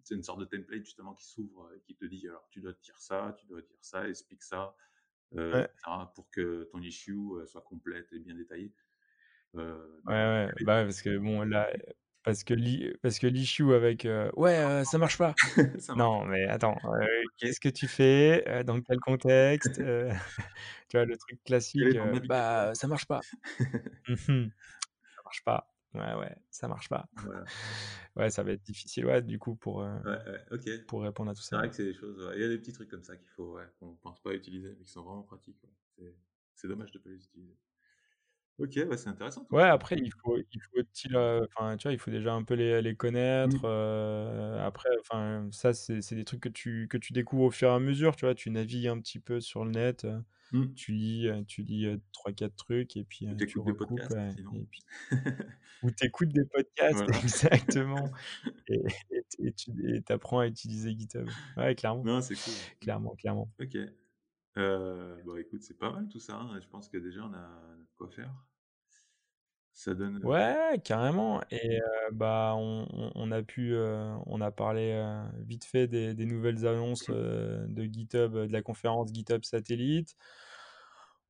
c'est une sorte de template justement qui s'ouvre et qui te dit alors tu dois dire ça, tu dois dire ça, explique ça euh, pour que ton issue soit complète et bien détaillée. Euh, ouais, ouais, bah, parce que bon, là, parce que parce que l'issue avec ouais, ça marche pas. non, mais attends, qu'est-ce que tu fais Dans quel contexte Tu vois, le truc classique, bah, ça marche pas. Mmh ça marche pas. Ouais, ouais, ça marche pas. Ouais, ça va être difficile, ouais, du coup, pour, pour répondre à tout ça. C'est vrai que c'est des choses, il y a des petits trucs comme ça qu'il faut, ouais, qu'on pense pas utiliser, mais qui sont vraiment pratiques. C'est dommage de pas les utiliser. Ok, bah c'est intéressant. Ouais, après, il faut, il faut, enfin, tu vois, il faut déjà un peu les, les connaître. Mmh. après, enfin, ça, c'est des trucs que tu, que tu découvres au fur et à mesure, tu vois, tu navigues un petit peu sur le net. Mmh. Tu lis, tu lis 3-4 trucs et puis tu recoupes. et puis... Ou t'écoutes des podcasts, exactement. et, et, tu apprends à utiliser GitHub. Ouais, clairement. Non, c'est cool. Clairement, clairement. Ok. Euh, bon, écoute, c'est pas mal tout ça. Hein, je pense que déjà, on a quoi faire. Ça donne. Ouais, carrément. Et bah, on, on, a pu, on a parlé vite fait des, des nouvelles annonces de GitHub, de la conférence GitHub Satellite.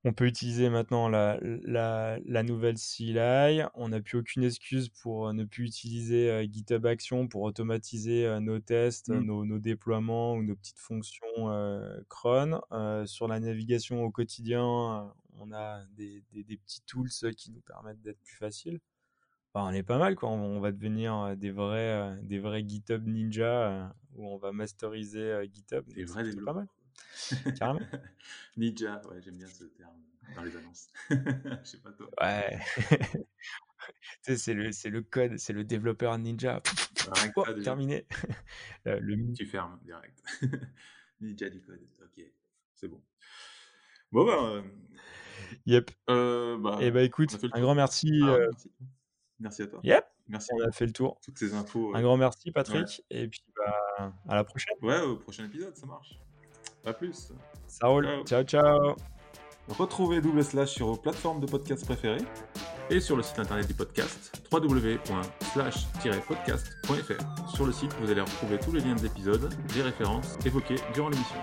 On peut utiliser maintenant la, la, la nouvelle CLI. On n'a plus aucune excuse pour ne plus utiliser GitHub Action pour automatiser nos tests, mmh. nos, nos, déploiements ou nos petites fonctions cron. sur la navigation au quotidien, on a des, des, petits tools qui nous permettent d'être plus faciles. on est pas mal, quoi. On, va devenir des vrais, des vrais GitHub ninja où on va masteriser GitHub. Des vrais développeurs. Pas mal. Carrément. Ninja, ouais, j'aime bien ce terme dans les annonces. Je sais pas toi. Ouais. c'est le, le code, c'est le développeur ninja. Oh, terminé. le... Tu fermes direct. ninja du code. Ok, c'est bon. Bon, bah. Yep. Euh, bah, Et eh bah écoute, un grand merci. Ah, euh... merci. merci. à toi. Yep. Merci. On a fait le tour. Toutes ces infos. Un grand merci, Patrick. Ouais. Et puis, bah, à la prochaine. Ouais, au prochain épisode, ça marche. A plus. Ça roule. Ciao, ciao. Retrouvez Double Slash sur vos plateformes de podcast préférées et sur le site internet du podcast www.slash-podcast.fr. Sur le site, vous allez retrouver tous les liens des épisodes, des références évoquées durant l'émission.